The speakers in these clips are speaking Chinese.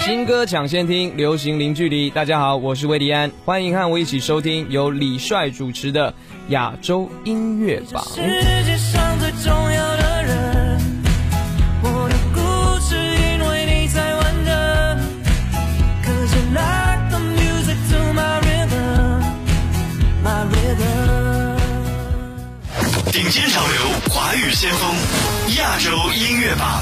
新歌抢先听，流行零距离。大家好，我是魏迪安，欢迎和我一起收听由李帅主持的亚洲音乐榜。世界上最重要的人，我的故事因为你才完整。顶尖潮流，华语先锋，亚洲音乐榜。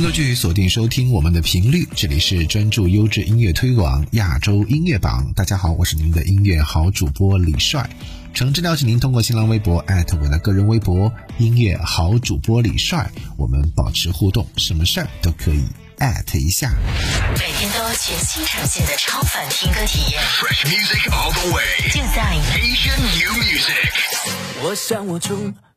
迎歌剧锁定收听我们的频率，这里是专注优质音乐推广亚洲音乐榜。大家好，我是您的音乐好主播李帅。诚挚邀请您通过新浪微博艾特我的个人微博“音乐好主播李帅”，我们保持互动，什么事儿都可以艾特一下。每天都全新呈现的超凡听歌体验，Fresh music all the way，就在 Asian new music。我想我中而立刻上。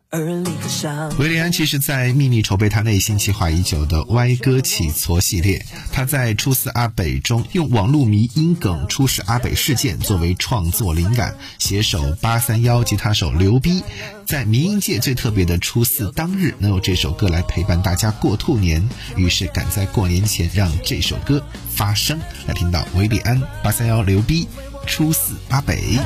维利安其实在秘密筹备他内心计划已久的歪歌起挫系列。他在《初四阿北》中用网络迷音梗“初始阿北事件”作为创作灵感，携手八三幺吉他手刘逼，在迷音界最特别的初四当日，能有这首歌来陪伴大家过兔年，于是赶在过年前让这首歌发声。来听到维利安、八三幺刘逼《初四阿北》。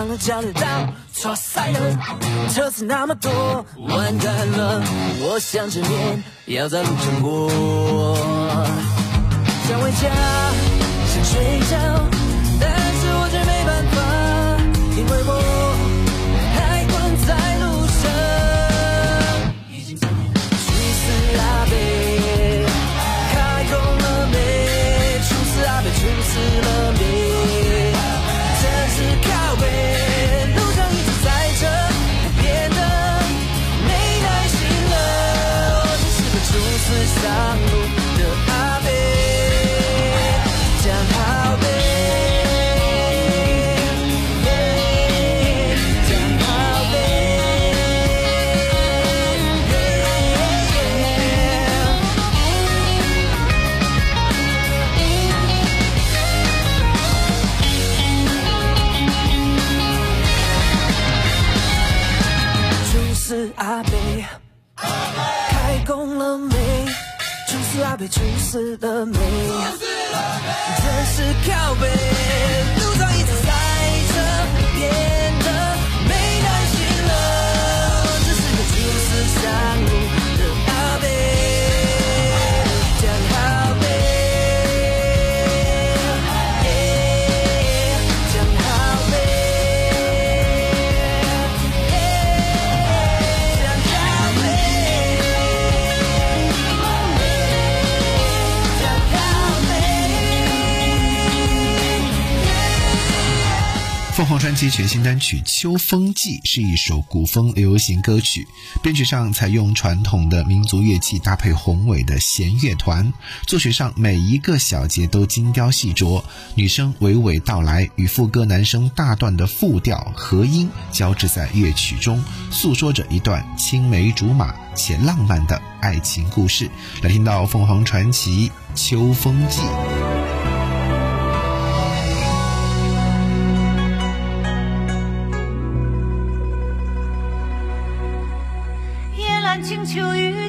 上了交流道，错塞了，车子那么多，完蛋了，我想见面要在路上过，想回家，想睡觉，全新单曲《秋风记》是一首古风流行歌曲，编曲上采用传统的民族乐器搭配宏伟的弦乐团，作曲上每一个小节都精雕细琢，女声娓娓道来与副歌男声大段的复调和音交织在乐曲中，诉说着一段青梅竹马且浪漫的爱情故事。来听到凤凰传奇《秋风记》。秋雨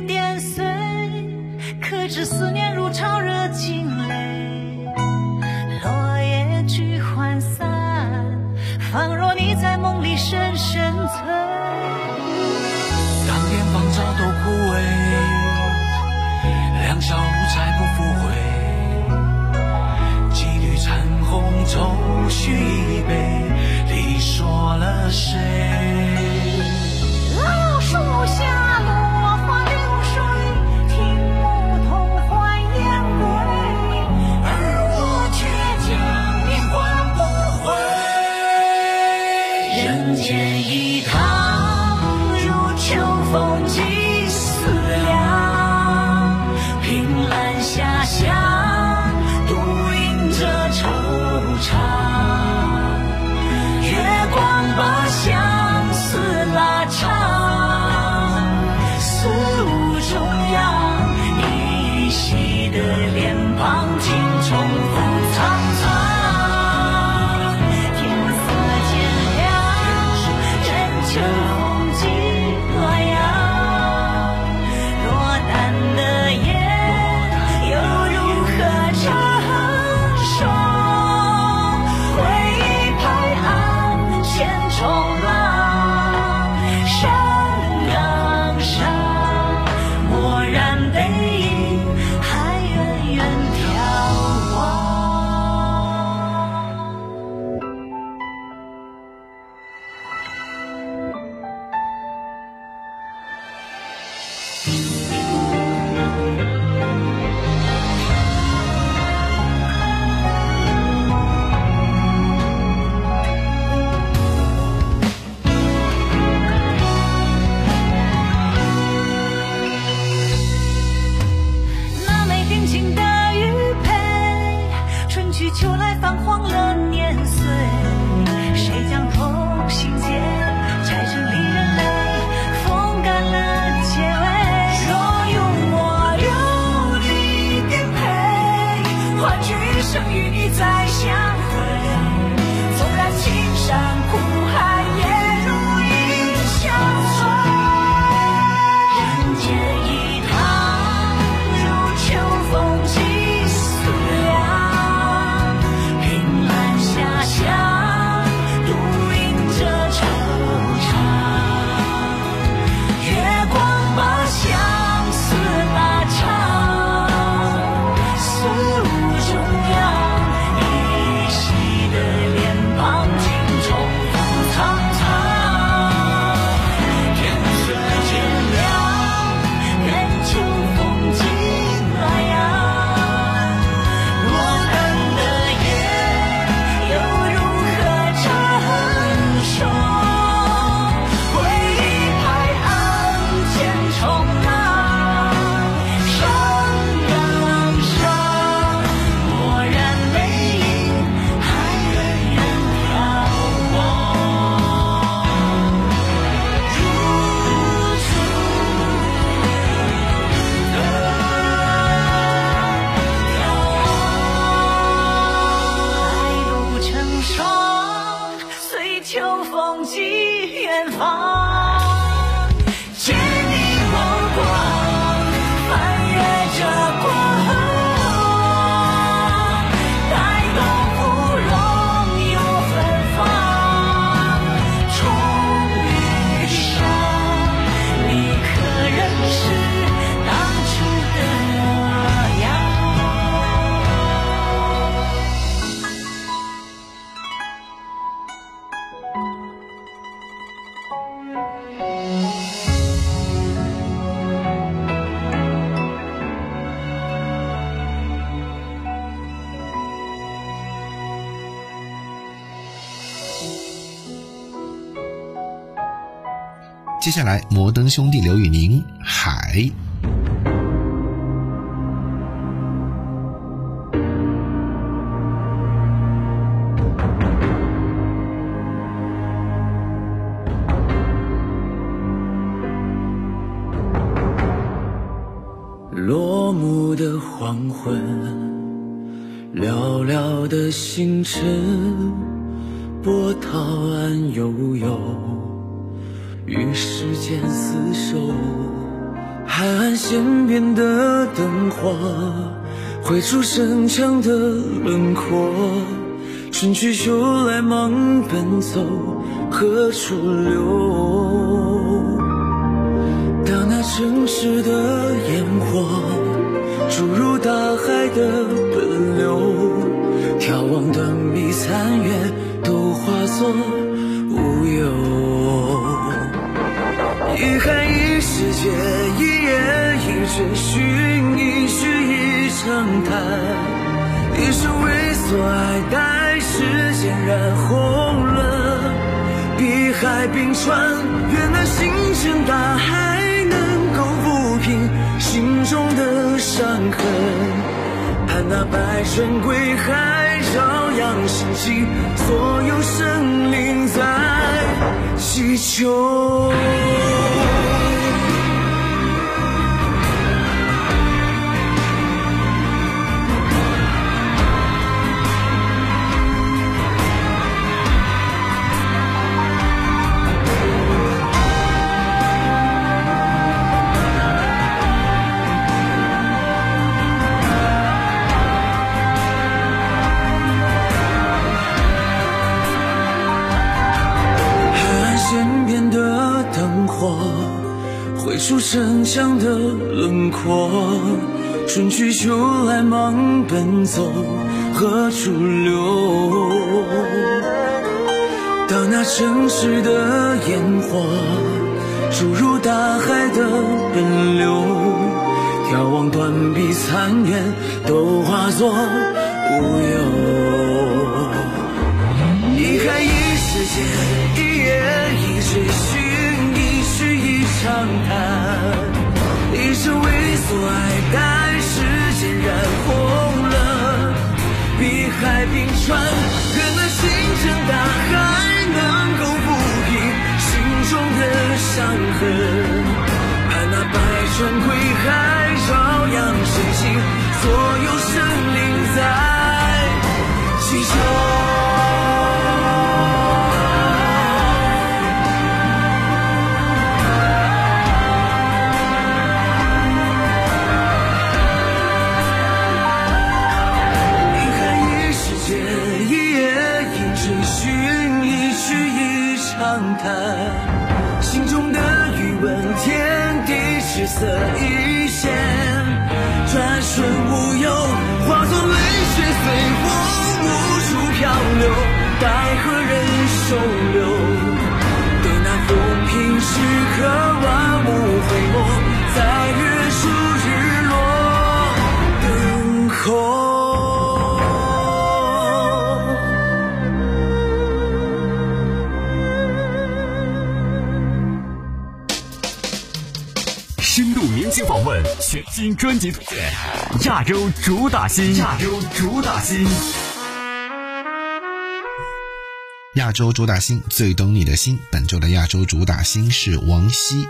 寄远方。接下来摩登兄弟刘宇宁海。挥出身强的轮廓，春去秋来忙奔走，何处留？当那城市的烟火注入大海的奔流，眺望断壁残月都化作无忧。遗憾一世界，一夜一追寻。长叹，一生为所爱，待时间染红了碧海冰川。愿那星辰大海能够抚平心中的伤痕，盼那百川归海，朝阳升起，所有生灵在祈求。时的烟火注入大海的奔流，眺望断壁残垣，都化作乌有。一开一世界，一叶一追寻，一曲一场叹，一生为所爱，待时间染红了碧海冰川，人们星辰大海。的伤痕，盼那百川归海，朝阳升起，所有生灵在。新专辑推荐，亚洲主打新，亚洲主打新。亚洲主打新最懂你的心，本周的亚洲主打新是王晰。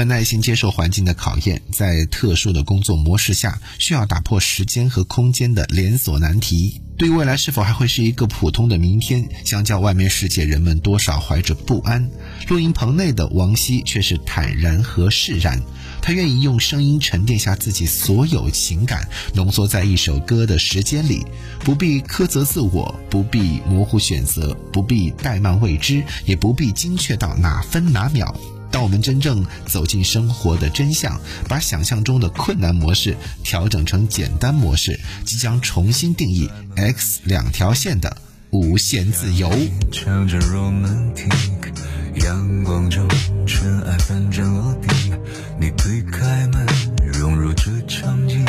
们耐心接受环境的考验，在特殊的工作模式下，需要打破时间和空间的连锁难题。对于未来是否还会是一个普通的明天，相较外面世界，人们多少怀着不安。录音棚内的王希却是坦然和释然，他愿意用声音沉淀下自己所有情感，浓缩在一首歌的时间里，不必苛责自我，不必模糊选择，不必怠慢未知，也不必精确到哪分哪秒。当我们真正走进生活的真相，把想象中的困难模式调整成简单模式，即将重新定义 X 两条线的无限自由。唱着 romantic，阳光中尘埃纷争落地，你推开门，融入这场景，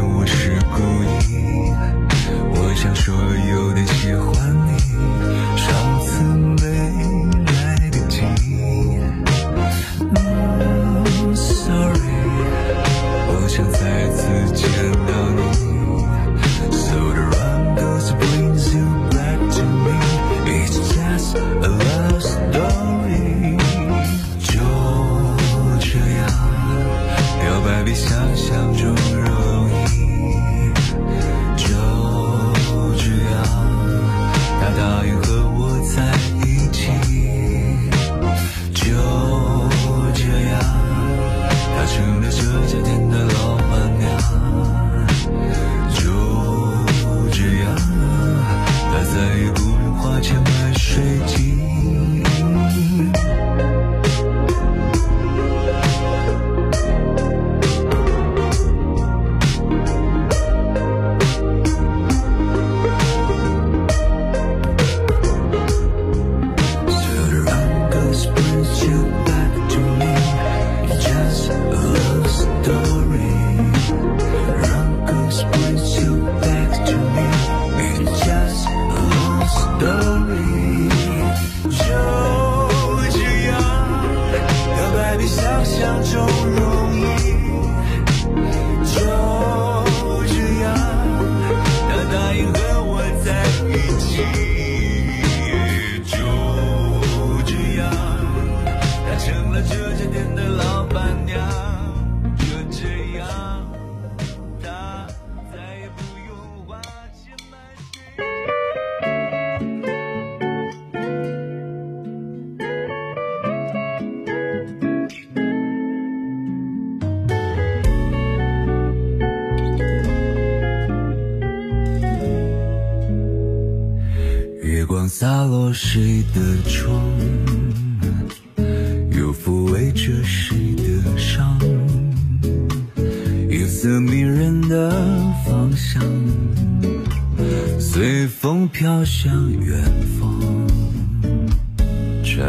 我是故意，我想所有的喜欢你，上次没来得及。嗯 sorry，我想再次见到你。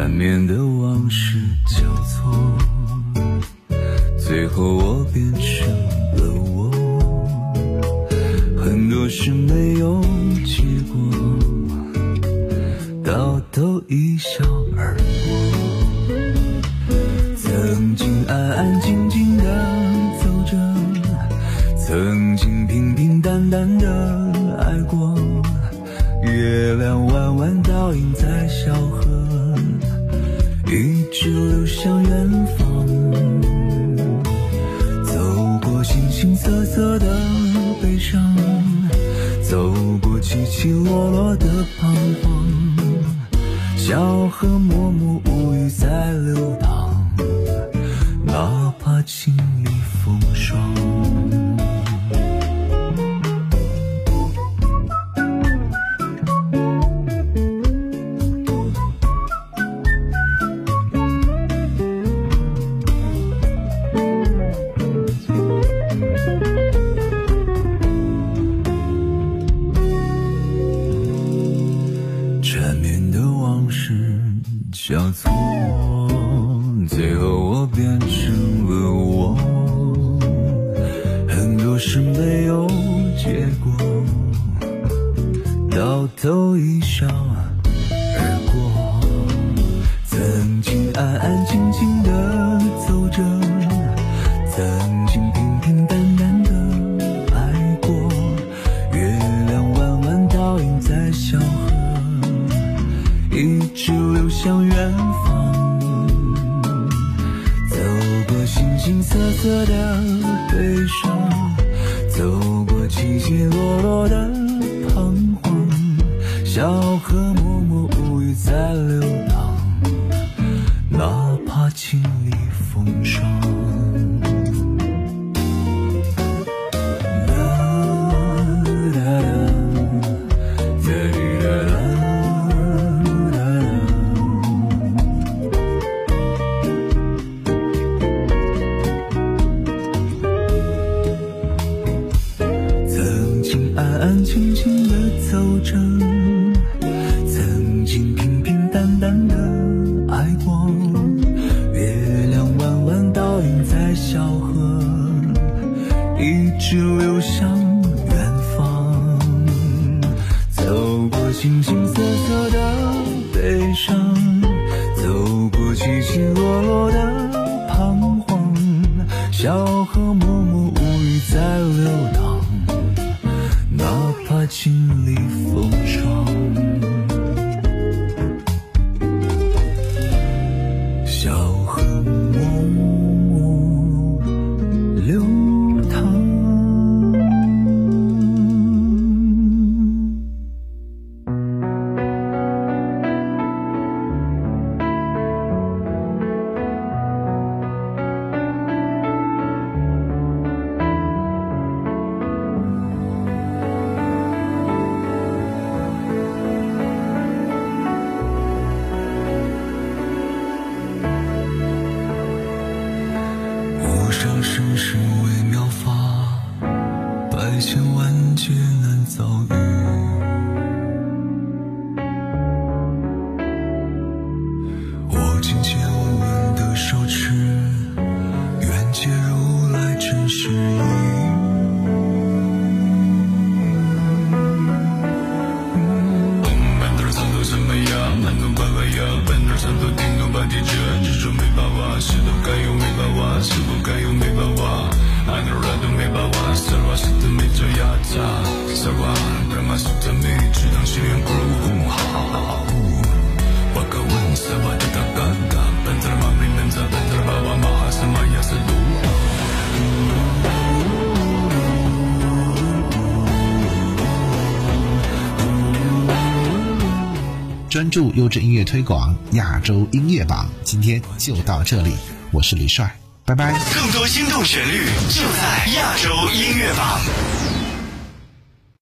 缠绵的无欲在流淌，哪怕经历风霜。的走着曾经平平淡淡的爱过月亮弯弯倒映在小河一直流向远方。走过形形色色的轻轻。助优质音乐推广亚洲音乐榜今天就到这里我是李帅拜拜。更多心动旋律就在亚洲音乐榜。